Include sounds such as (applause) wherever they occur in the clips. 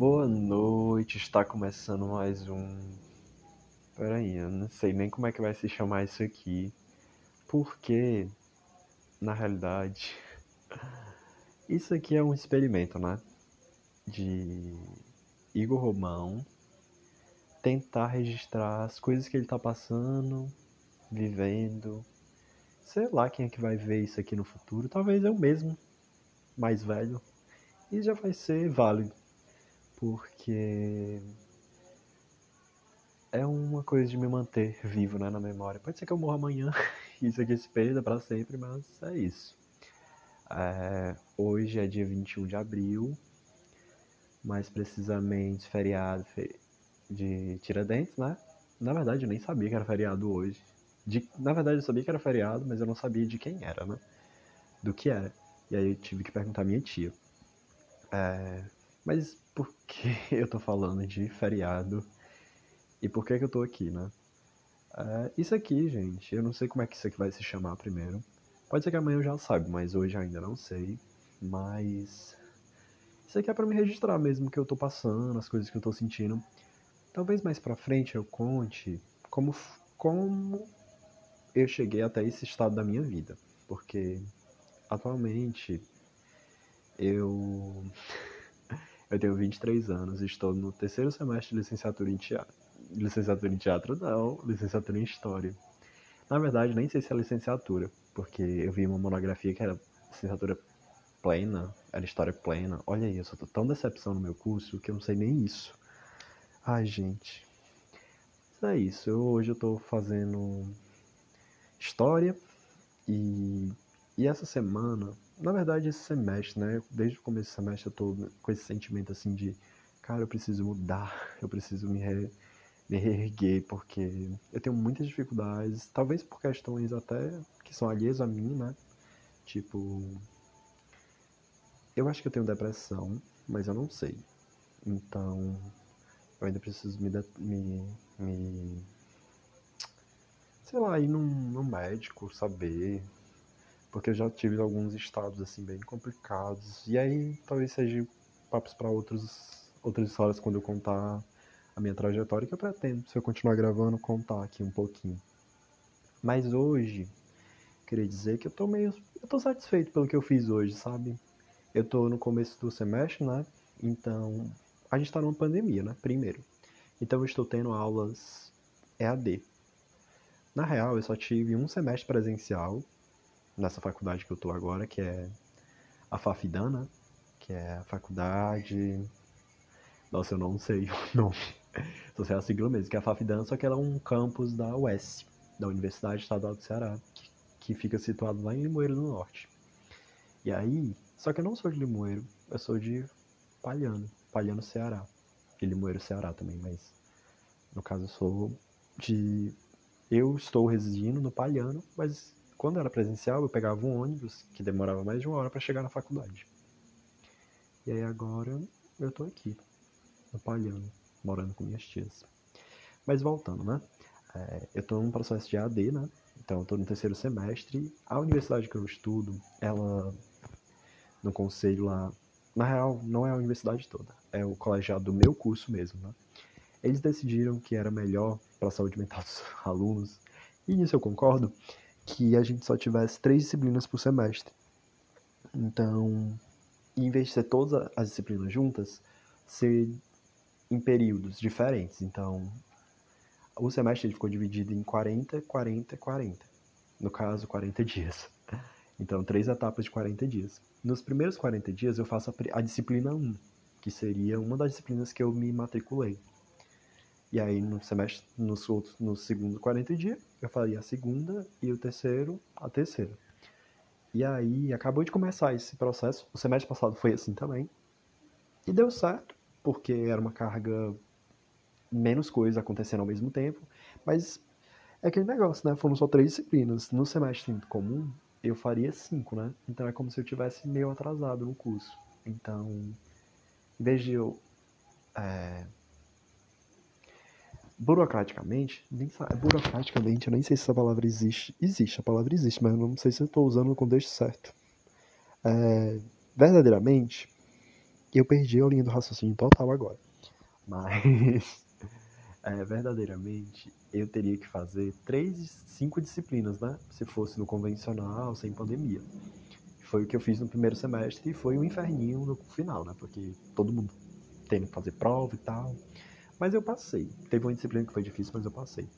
Boa noite, está começando mais um. Peraí, eu não sei nem como é que vai se chamar isso aqui. Porque, na realidade, (laughs) isso aqui é um experimento, né? De Igor Romão tentar registrar as coisas que ele tá passando, vivendo. Sei lá quem é que vai ver isso aqui no futuro. Talvez eu mesmo, mais velho. E já vai ser válido porque é uma coisa de me manter vivo né, na memória. Pode ser que eu morra amanhã (laughs) isso aqui se perda para sempre, mas é isso. É, hoje é dia 21 de abril, mais precisamente feriado de Tiradentes, né? Na verdade, eu nem sabia que era feriado hoje. De, na verdade, eu sabia que era feriado, mas eu não sabia de quem era, né? Do que era. E aí eu tive que perguntar à minha tia. É, mas por que (laughs) eu tô falando de feriado e por que, que eu tô aqui, né? É, isso aqui, gente, eu não sei como é que isso aqui vai se chamar primeiro. Pode ser que amanhã eu já saiba, mas hoje ainda não sei. Mas isso aqui é para me registrar mesmo o que eu tô passando, as coisas que eu tô sentindo. Talvez mais pra frente eu conte como, como eu cheguei até esse estado da minha vida. Porque atualmente eu eu tenho 23 anos estou no terceiro semestre de licenciatura em teatro. Licenciatura em teatro não, licenciatura em história. Na verdade, nem sei se é licenciatura, porque eu vi uma monografia que era licenciatura plena, era história plena. Olha aí, eu só tô tão decepção no meu curso que eu não sei nem isso. Ai, gente. Mas é isso. Eu, hoje eu tô fazendo história e, e essa semana na verdade, esse semestre, né? Desde o começo do semestre eu tô com esse sentimento assim de, cara, eu preciso mudar, eu preciso me, re, me reerguer, porque eu tenho muitas dificuldades, talvez por questões até que são alheias a mim, né? Tipo, eu acho que eu tenho depressão, mas eu não sei. Então, eu ainda preciso me, me, me sei lá, ir num, num médico, saber porque eu já tive alguns estados assim bem complicados. E aí talvez seja papos para outros outras histórias quando eu contar a minha trajetória que eu pretendo, se eu continuar gravando, contar aqui um pouquinho. Mas hoje, queria dizer que eu tô meio eu tô satisfeito pelo que eu fiz hoje, sabe? Eu tô no começo do semestre, né? Então, a gente tá numa pandemia, né? Primeiro. Então eu estou tendo aulas EAD. Na real, eu só tive um semestre presencial nessa faculdade que eu tô agora, que é a Fafidana, que é a faculdade. Nossa, eu não sei (laughs) o nome. Só sei a sigla mesmo, que é a Fafidana, só que ela é um campus da UES, da Universidade Estadual do Ceará, que, que fica situado lá em Limoeiro do Norte. E aí, só que eu não sou de Limoeiro, eu sou de Palhano, Palhano, Ceará. E Limoeiro, Ceará também, mas no caso eu sou de. Eu estou residindo no Palhano, mas quando era presencial, eu pegava um ônibus que demorava mais de uma hora para chegar na faculdade. E aí agora eu tô aqui, no Palhano, morando com minhas tias. Mas voltando, né? É, eu tô num processo de AD, né? Então eu tô no terceiro semestre. A universidade que eu estudo, ela no conselho lá, na real, não é a universidade toda, é o colegiado do meu curso mesmo, né? Eles decidiram que era melhor para a saúde mental dos (laughs) alunos, e nisso eu concordo, que a gente só tivesse três disciplinas por semestre. Então, em vez de ser todas as disciplinas juntas, ser em períodos diferentes. Então, o semestre ficou dividido em 40, 40, 40. No caso, 40 dias. Então, três etapas de 40 dias. Nos primeiros 40 dias, eu faço a, a disciplina 1, que seria uma das disciplinas que eu me matriculei. E aí no semestre, outros, no segundo 40 dias, eu faria a segunda e o terceiro, a terceira. E aí acabou de começar esse processo. O semestre passado foi assim também. E deu certo, porque era uma carga menos coisas acontecendo ao mesmo tempo. Mas é aquele negócio, né? Foram só três disciplinas. No semestre comum, eu faria cinco, né? Então é como se eu tivesse meio atrasado no curso. Então, em vez de eu é, burocraticamente, nem burocraticamente, eu nem sei se essa palavra existe. Existe, a palavra existe, mas não sei se eu estou usando no contexto certo. É, verdadeiramente, Eu perdi a linha do raciocínio total agora. Mas, (laughs) é, verdadeiramente, eu teria que fazer três, cinco disciplinas, né? Se fosse no convencional, sem pandemia. Foi o que eu fiz no primeiro semestre e foi um inferninho no final, né? Porque todo mundo tendo que fazer prova e tal. Mas eu passei. Teve uma disciplina que foi difícil, mas eu passei.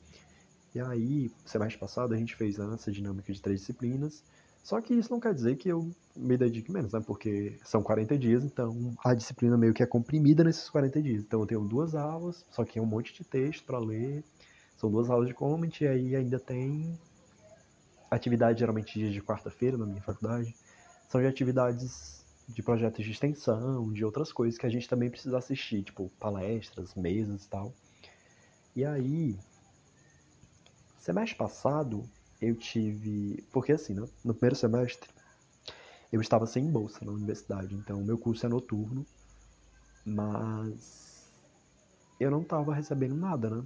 E aí, semestre passado, a gente fez essa dinâmica de três disciplinas. Só que isso não quer dizer que eu me dedique menos, né? Porque são 40 dias, então a disciplina meio que é comprimida nesses 40 dias. Então eu tenho duas aulas, só que é um monte de texto para ler. São duas aulas de comment e aí ainda tem atividade geralmente dias de quarta-feira na minha faculdade. São de atividades de projetos de extensão, de outras coisas que a gente também precisa assistir, tipo palestras, mesas e tal. E aí, semestre passado, eu tive. Porque assim, né? no primeiro semestre, eu estava sem bolsa na universidade, então meu curso é noturno, mas eu não estava recebendo nada, né?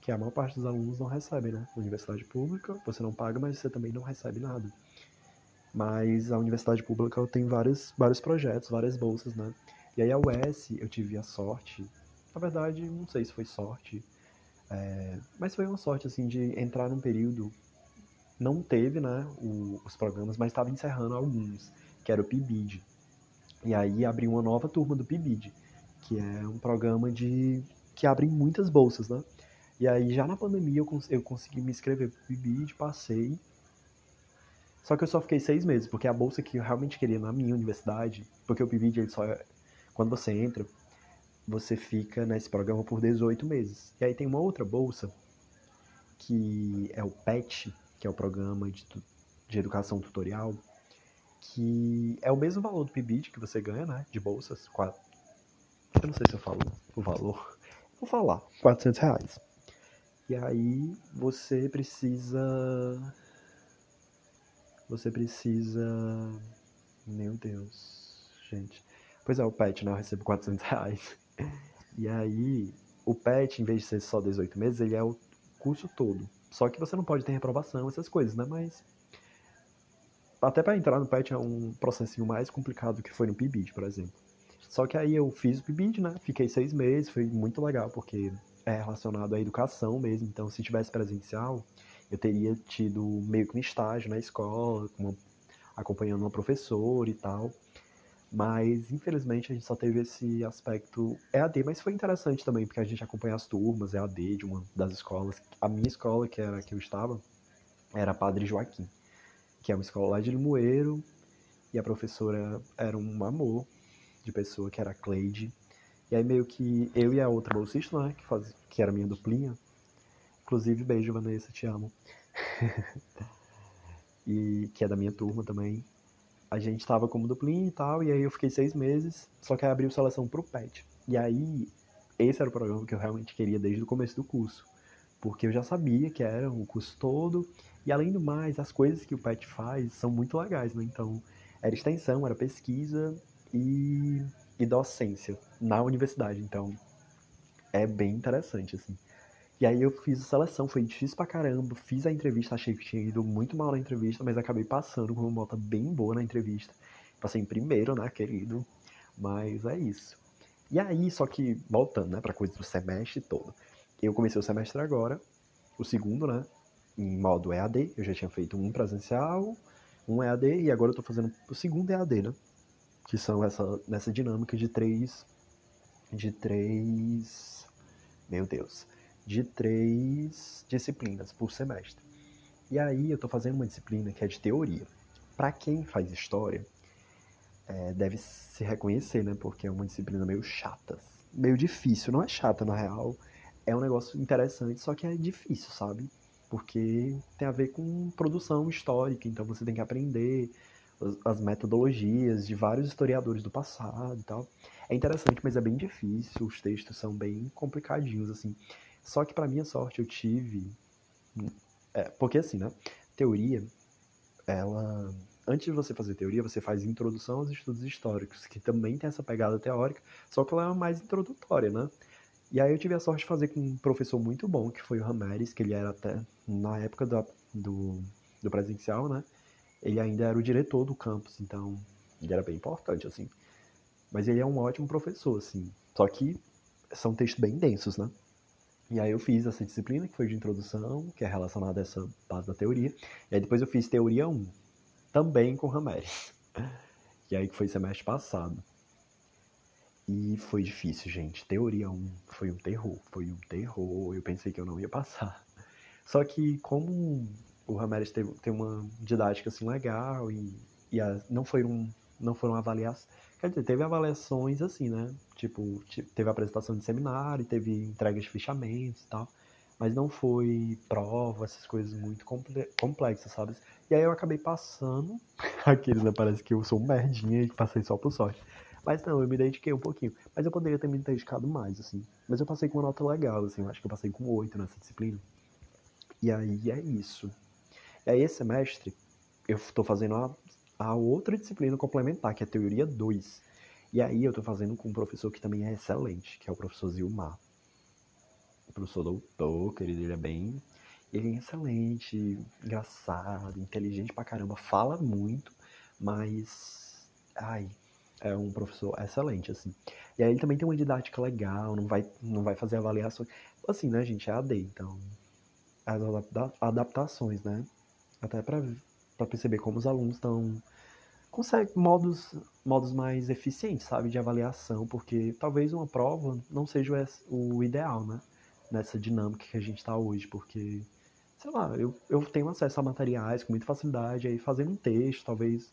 Que a maior parte dos alunos não recebe, né? Universidade pública, você não paga, mas você também não recebe nada. Mas a universidade pública tem vários, vários projetos, várias bolsas, né? E aí a UES eu tive a sorte, na verdade, não sei se foi sorte, é, mas foi uma sorte, assim, de entrar num período não teve, né, o, os programas, mas estava encerrando alguns, que era o PIBID. E aí abriu uma nova turma do PIBID, que é um programa de que abre muitas bolsas, né? E aí já na pandemia eu, cons eu consegui me inscrever pro PIBID, passei. Só que eu só fiquei seis meses, porque a bolsa que eu realmente queria na minha universidade, porque o PIBID ele só é, quando você entra, você fica nesse programa por 18 meses. E aí tem uma outra bolsa que é o PET, que é o programa de, de educação tutorial, que é o mesmo valor do PIBID que você ganha, né? De bolsas. Quatro, eu não sei se eu falo o valor. (laughs) Vou falar, 400 reais. E aí você precisa. Você precisa. Meu Deus, gente. Pois é, o PET, né? Eu recebo 400 (laughs) reais. E aí, o PET, em vez de ser só 18 meses, ele é o curso todo. Só que você não pode ter reprovação, essas coisas, né? Mas até para entrar no PET é um processinho mais complicado que foi no PIBID, por exemplo. Só que aí eu fiz o PIBID, né? Fiquei seis meses, foi muito legal, porque é relacionado à educação mesmo. Então, se tivesse presencial, eu teria tido meio que um estágio na escola, acompanhando uma professora e tal. Mas, infelizmente, a gente só teve esse aspecto EAD, mas foi interessante também, porque a gente acompanha as turmas EAD de uma das escolas. A minha escola, que era que eu estava, era Padre Joaquim, que é uma escola lá de Limoeiro, e a professora era um amor de pessoa, que era a Cleide. E aí meio que eu e a outra bolsista, né, que, faz, que era minha duplinha, inclusive beijo, Vanessa, te amo. (laughs) e que é da minha turma também a gente estava como duplinha e tal, e aí eu fiquei seis meses, só que aí abriu seleção pro PET. E aí, esse era o programa que eu realmente queria desde o começo do curso, porque eu já sabia que era o curso todo, e além do mais, as coisas que o PET faz são muito legais, né? Então, era extensão, era pesquisa e, e docência na universidade, então é bem interessante, assim. E aí eu fiz a seleção, foi difícil pra caramba, fiz a entrevista, achei que tinha ido muito mal na entrevista, mas acabei passando com uma nota bem boa na entrevista. Passei em primeiro, né, querido? Mas é isso. E aí, só que voltando, né, pra coisa do semestre todo. Eu comecei o semestre agora, o segundo, né, em modo EAD. Eu já tinha feito um presencial, um EAD, e agora eu tô fazendo o segundo EAD, né? Que são essa, nessa dinâmica de três. De três. Meu Deus de três disciplinas por semestre. E aí eu estou fazendo uma disciplina que é de teoria. Para quem faz história, é, deve se reconhecer, né? Porque é uma disciplina meio chata, meio difícil. Não é chata na real, é um negócio interessante, só que é difícil, sabe? Porque tem a ver com produção histórica, então você tem que aprender as metodologias de vários historiadores do passado e tal. É interessante, mas é bem difícil, os textos são bem complicadinhos, assim. Só que para minha sorte eu tive. É, porque assim, né? Teoria, ela. Antes de você fazer teoria, você faz introdução aos estudos históricos, que também tem essa pegada teórica, só que ela é mais introdutória, né? E aí eu tive a sorte de fazer com um professor muito bom, que foi o Rameres, que ele era até, na época do, do, do presencial, né? Ele ainda era o diretor do campus, então ele era bem importante, assim. Mas ele é um ótimo professor, assim. Só que são textos bem densos, né? E aí eu fiz essa disciplina, que foi de introdução, que é relacionada a essa base da teoria. E aí depois eu fiz teoria 1, também com Rameres. (laughs) E aí que foi semestre passado. E foi difícil, gente. Teoria 1 foi um terror, foi um terror. Eu pensei que eu não ia passar. (laughs) Só que como o Rameres tem uma didática assim legal e, e a, não, foi um, não foram avaliações Quer dizer, teve avaliações assim, né? Tipo, teve apresentação de seminário, teve entrega de fichamentos e tal. Mas não foi prova, essas coisas muito complexas, sabe? E aí eu acabei passando. (laughs) Aqueles, né? Parece que eu sou um merdinha e passei só por sorte. Mas não, eu me dediquei um pouquinho. Mas eu poderia ter me dedicado mais, assim. Mas eu passei com uma nota legal, assim. Eu acho que eu passei com 8 nessa disciplina. E aí é isso. E aí esse semestre eu tô fazendo a a outra disciplina complementar, que é Teoria 2. E aí eu estou fazendo com um professor que também é excelente, que é o professor Zilmar. O professor doutor, querido, ele é bem... Ele é excelente, engraçado, inteligente pra caramba, fala muito, mas... Ai, é um professor excelente, assim. E aí ele também tem uma didática legal, não vai, não vai fazer avaliações. Assim, né, gente, é AD, então... As adaptações, né? Até para perceber como os alunos estão consegue modos, modos mais eficientes, sabe, de avaliação, porque talvez uma prova não seja o ideal, né, nessa dinâmica que a gente está hoje, porque, sei lá, eu, eu tenho acesso a materiais com muita facilidade, aí fazendo um texto, talvez,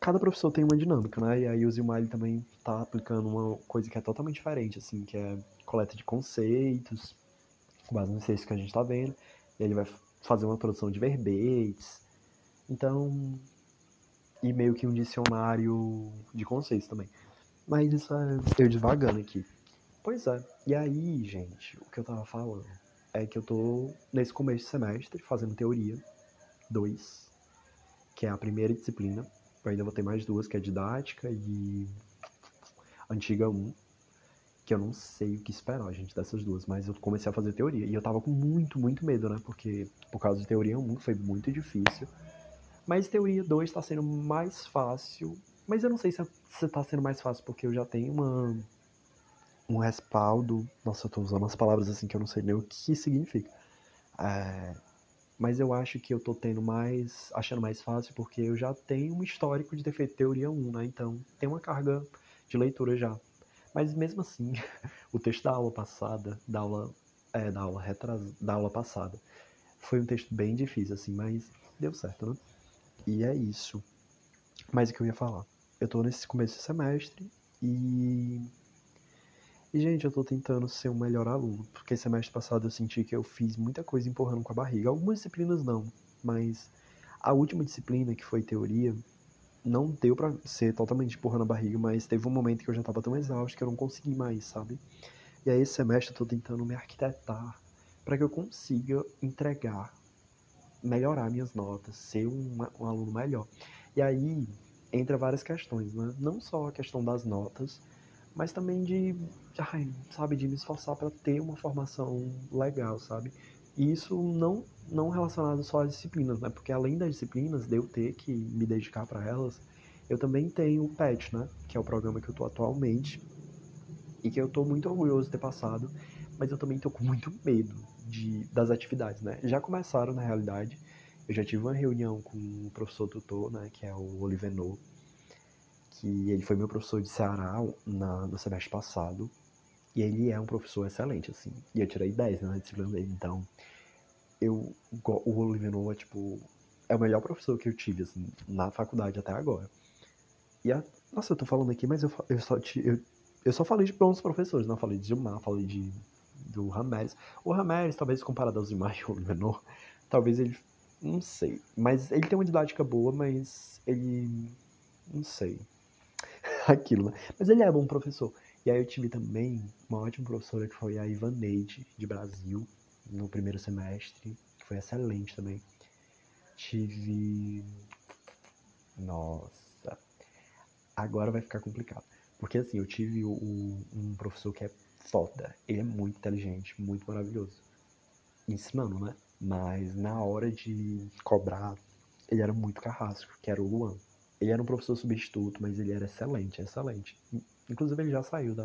cada professor tem uma dinâmica, né, e aí o Zilmar também está aplicando uma coisa que é totalmente diferente, assim, que é coleta de conceitos, com base nos textos que a gente está vendo, ele vai fazer uma produção de verbetes, então e meio que um dicionário de conceitos também. Mas isso é eu devagando aqui. Pois é. E aí, gente, o que eu tava falando é que eu tô nesse começo de semestre fazendo teoria 2, que é a primeira disciplina. Eu ainda vou ter mais duas, que é didática e antiga 1, que eu não sei o que esperar, gente, dessas duas, mas eu comecei a fazer teoria e eu tava com muito, muito medo, né? Porque por causa de teoria 1 foi muito difícil. Mas teoria 2 está sendo mais fácil. Mas eu não sei se está sendo mais fácil porque eu já tenho uma, um respaldo. Nossa, eu estou usando umas palavras assim que eu não sei nem o que significa. É, mas eu acho que eu estou tendo mais. achando mais fácil porque eu já tenho um histórico de ter feito teoria 1, né? Então tem uma carga de leitura já. Mas mesmo assim, (laughs) o texto da aula passada, da aula. É, da aula retras, da aula passada, foi um texto bem difícil, assim, mas deu certo, né? E é isso. Mas o que eu ia falar? Eu tô nesse começo de semestre e. E, gente, eu tô tentando ser um melhor aluno. Porque semestre passado eu senti que eu fiz muita coisa empurrando com a barriga. Algumas disciplinas não, mas a última disciplina, que foi teoria, não deu para ser totalmente empurrando a barriga, mas teve um momento que eu já tava tão exausto que eu não consegui mais, sabe? E aí esse semestre eu tô tentando me arquitetar para que eu consiga entregar melhorar minhas notas, ser um, um aluno melhor. E aí entra várias questões, né? Não só a questão das notas, mas também de, ai, sabe, de me esforçar para ter uma formação legal, sabe? E isso não não relacionado só às disciplinas, né? Porque além das disciplinas, de eu ter que me dedicar para elas, eu também tenho o PET, né? Que é o programa que eu tô atualmente e que eu tô muito orgulhoso de ter passado, mas eu também tô com muito medo de, das atividades, né? Já começaram, na realidade. Eu já tive uma reunião com o professor tutor, né, que é o Olivenor, que ele foi meu professor de Ceará na, no semestre passado, e ele é um professor excelente, assim, e eu tirei 10 né, na disciplina dele, então, eu, o Olivenor é, tipo, é o melhor professor que eu tive, assim, na faculdade até agora. E, a, nossa, eu tô falando aqui, mas eu, eu, só, eu, eu só falei de bons professores, não falei de Gilmar, falei de do Rameres. O Rameres, talvez comparado aos demais, (laughs) o menor, talvez ele. Não sei. Mas ele tem uma didática boa, mas ele. Não sei. (laughs) Aquilo, né? Mas ele é bom professor. E aí eu tive também uma ótima professora que foi a Ivaneide, de Brasil, no primeiro semestre, que foi excelente também. Tive. Nossa. Agora vai ficar complicado. Porque assim, eu tive o, um professor que é foda. Ele é muito inteligente, muito maravilhoso. Ensinando, né? Mas na hora de cobrar, ele era muito carrasco, que era o Luan. Ele era um professor substituto, mas ele era excelente, excelente. Inclusive ele já saiu da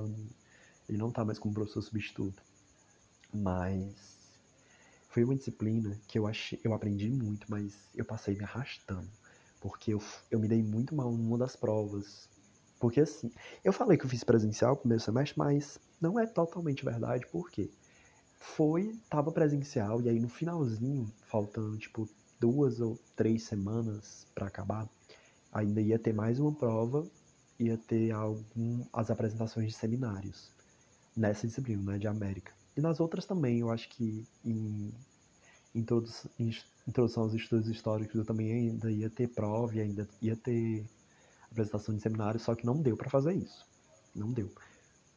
ele não tá mais como professor substituto. Mas foi uma disciplina que eu achei, eu aprendi muito, mas eu passei me arrastando, porque eu, eu me dei muito mal numa das provas. Porque assim, eu falei que eu fiz presencial no primeiro semestre, mas não é totalmente verdade, por quê? Foi, tava presencial, e aí no finalzinho, faltando tipo duas ou três semanas para acabar, ainda ia ter mais uma prova, ia ter algum, as apresentações de seminários nessa disciplina, né, de América. E nas outras também, eu acho que em, em introdução aos estudos históricos eu também ainda ia ter prova e ainda ia ter apresentação de seminário, só que não deu para fazer isso. Não deu.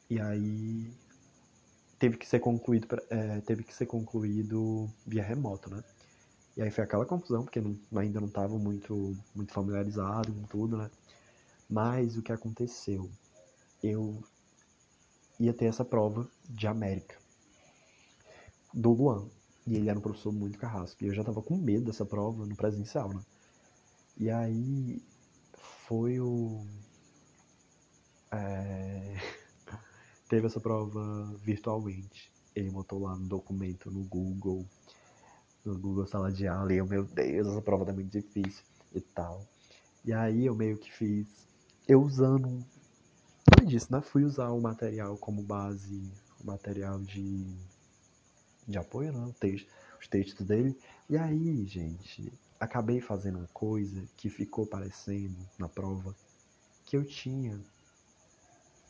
E aí teve que ser concluído, é, teve que ser concluído via remoto, né? E aí foi aquela confusão, porque não, ainda não estava muito, muito familiarizado com tudo, né? Mas o que aconteceu? Eu ia ter essa prova de América do Luan. E ele era um professor muito carrasco. E eu já tava com medo dessa prova no presencial, né? E aí foi o. É... (laughs) Teve essa prova virtualmente. Ele botou lá no documento no Google, no Google Sala de Aula, e eu, meu Deus, essa prova tá muito difícil e tal. E aí eu meio que fiz, eu usando depois disso, né, fui usar o material como base, o material de, de apoio, né, o texto, os textos dele. E aí, gente, acabei fazendo uma coisa que ficou parecendo na prova que eu tinha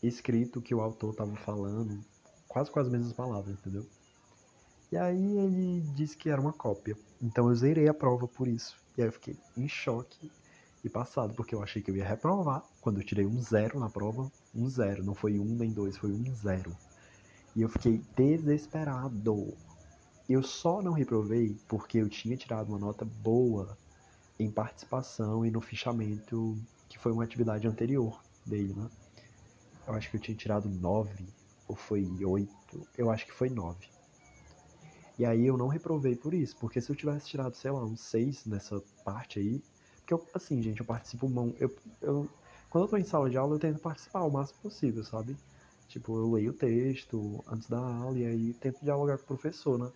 escrito que o autor estava falando, quase com as mesmas palavras, entendeu? E aí ele disse que era uma cópia. Então eu zerei a prova por isso. E aí eu fiquei em choque e passado, porque eu achei que eu ia reprovar. Quando eu tirei um zero na prova, um zero, não foi um nem dois, foi um zero. E eu fiquei desesperado. Eu só não reprovei porque eu tinha tirado uma nota boa em participação e no fichamento, que foi uma atividade anterior dele, né? Eu acho que eu tinha tirado nove ou foi oito, eu acho que foi nove. E aí eu não reprovei por isso, porque se eu tivesse tirado, sei lá, um seis nessa parte aí, porque eu, assim, gente, eu participo. Eu, eu, quando eu tô em sala de aula, eu tento participar o máximo possível, sabe? Tipo, eu leio o texto antes da aula e aí tento dialogar com o professor, né?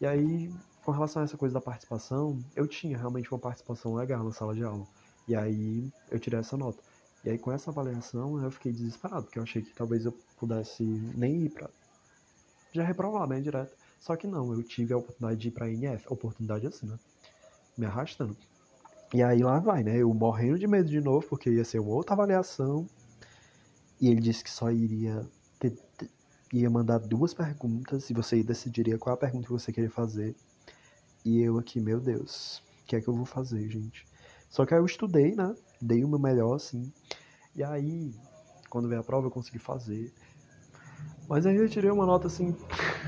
E aí, com relação a essa coisa da participação, eu tinha realmente uma participação legal na sala de aula. E aí eu tirei essa nota. E aí com essa avaliação eu fiquei desesperado, porque eu achei que talvez eu pudesse nem ir pra. Já reprovar, né, direto. Só que não, eu tive a oportunidade de ir pra INF. Oportunidade assim, né? Me arrastando. E aí lá vai, né? Eu morrendo de medo de novo, porque ia ser outra avaliação. E ele disse que só iria ter, ter, ia mandar duas perguntas e você decidiria qual a pergunta que você queria fazer. E eu aqui, meu Deus, o que é que eu vou fazer, gente? Só que aí eu estudei, né? Dei o meu melhor, assim. E aí, quando veio a prova, eu consegui fazer. Mas aí eu tirei uma nota assim.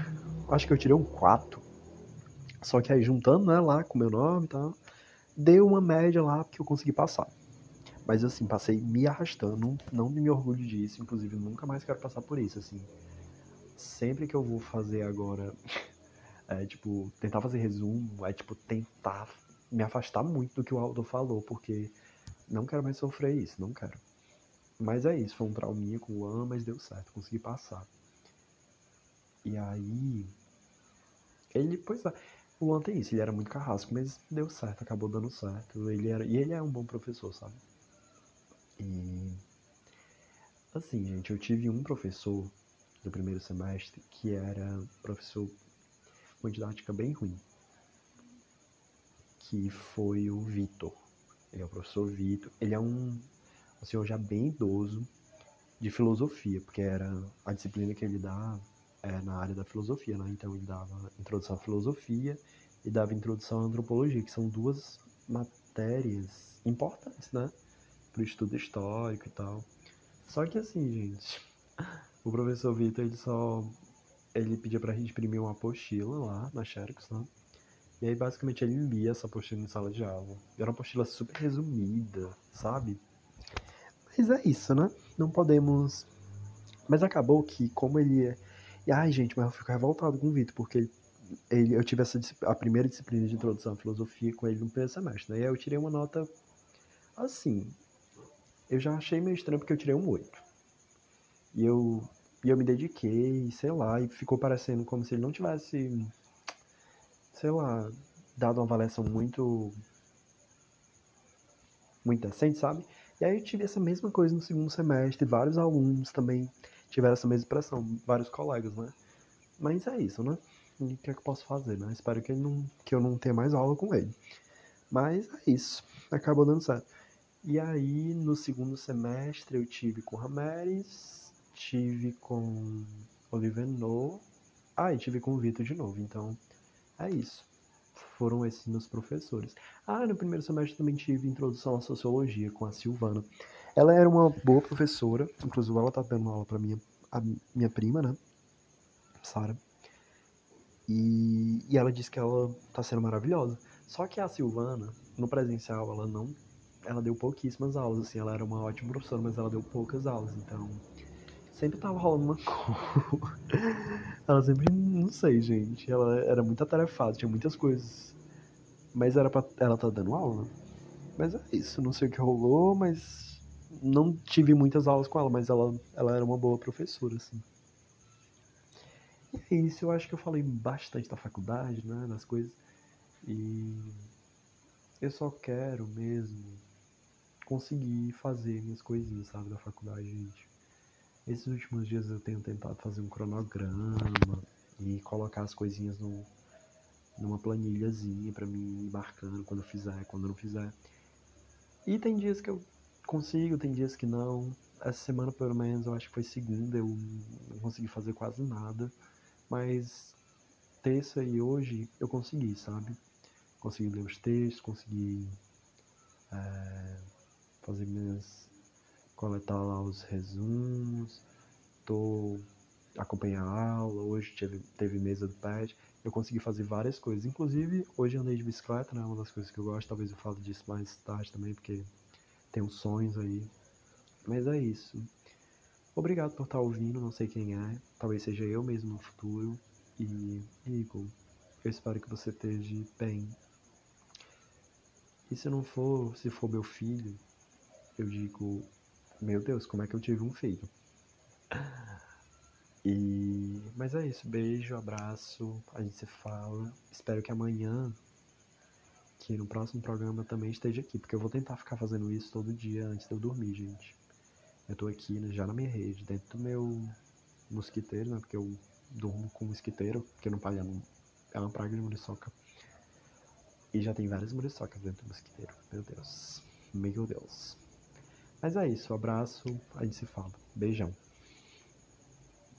(laughs) Acho que eu tirei um 4. Só que aí juntando, né, lá com o meu nome e tal deu uma média lá que eu consegui passar. Mas assim, passei me arrastando, não me orgulho disso, inclusive nunca mais quero passar por isso, assim. Sempre que eu vou fazer agora, (laughs) é tipo, tentar fazer resumo, é tipo, tentar me afastar muito do que o autor falou, porque não quero mais sofrer isso, não quero. Mas é isso, foi um trauminha com o An, mas deu certo, consegui passar. E aí. Ele, pois é, o Luan tem isso, ele era muito carrasco, mas deu certo, acabou dando certo. Ele era, e ele é um bom professor, sabe? E. Assim, gente, eu tive um professor do primeiro semestre que era professor com didática bem ruim. Que foi o Vitor. Ele é o professor Vitor. Ele é um, um senhor já bem idoso de filosofia, porque era a disciplina que ele dá é, na área da filosofia, né? Então ele dava introdução à filosofia e dava introdução à antropologia, que são duas matérias importantes, né? Para o estudo histórico e tal. Só que assim, gente, (laughs) o professor Vitor, ele só. Ele pedia pra gente imprimir uma apostila lá na Xerox, né? E aí, basicamente, ele lia essa apostila em sala de aula. Era uma apostila super resumida, sabe? Mas é isso, né? Não podemos. Mas acabou que, como ele é e, ai, gente, mas eu fico revoltado com o Vitor, porque ele, ele, eu tive essa, a primeira disciplina de introdução à filosofia com ele no primeiro semestre, né? E aí eu tirei uma nota assim. eu já achei meio estranho porque eu tirei um 8. E eu, e eu me dediquei, sei lá, e ficou parecendo como se ele não tivesse, sei lá, dado uma avaliação muito. muito decente, sabe? E aí eu tive essa mesma coisa no segundo semestre, vários alunos também tiveram essa mesma impressão, vários colegas, né? Mas é isso, né? O que é que eu posso fazer, né? Espero que, ele não, que eu não tenha mais aula com ele. Mas é isso, acabou dando certo. E aí, no segundo semestre, eu tive com Rameres, tive com Oliver No, ah, e tive com o Vitor de novo. Então, é isso. Foram esses meus professores. Ah, no primeiro semestre também tive introdução à sociologia com a Silvana. Ela era uma boa professora, inclusive ela tá dando aula para minha, a minha prima, né? Sara. E, e ela disse que ela tá sendo maravilhosa. Só que a Silvana, no presencial, ela não ela deu pouquíssimas aulas, assim, ela era uma ótima professora, mas ela deu poucas aulas, então sempre tava rolando uma (laughs) coisa. ela sempre, não sei, gente, ela era muito atarefada, tinha muitas coisas. Mas era pra ela tá dando aula. Mas é isso, não sei o que rolou, mas não tive muitas aulas com ela, mas ela, ela era uma boa professora, assim. E é isso, eu acho que eu falei bastante da faculdade, né, das coisas. E eu só quero mesmo conseguir fazer minhas coisinhas, sabe, da faculdade, gente. Esses últimos dias eu tenho tentado fazer um cronograma e colocar as coisinhas no, numa planilhazinha para mim ir marcando quando eu fizer, quando eu não fizer. E tem dias que eu consigo, tem dias que não. Essa semana, pelo menos, eu acho que foi segunda, eu não consegui fazer quase nada. Mas terça e hoje eu consegui, sabe? Consegui ler os textos, consegui é, fazer minhas. Coletar lá os resumos, tô acompanhar a aula, hoje teve, teve mesa do pet, eu consegui fazer várias coisas, inclusive hoje andei de bicicleta, né, uma das coisas que eu gosto, talvez eu fale disso mais tarde também, porque tenho sonhos aí, mas é isso. Obrigado por estar ouvindo, não sei quem é, talvez seja eu mesmo no futuro, e Igor, eu espero que você esteja bem. E se não for, se for meu filho, eu digo, meu Deus, como é que eu tive um filho? E mas é isso, beijo, abraço, a gente se fala. Espero que amanhã, que no próximo programa também esteja aqui, porque eu vou tentar ficar fazendo isso todo dia antes de eu dormir, gente. Eu tô aqui né, já na minha rede, dentro do meu mosquiteiro, né? Porque eu durmo com mosquiteiro, porque não palha é uma praga de muriçoca. E já tem várias muriçocas dentro do mosquiteiro. Meu Deus. Meu Deus. Mas é isso, abraço, a gente se fala. Beijão.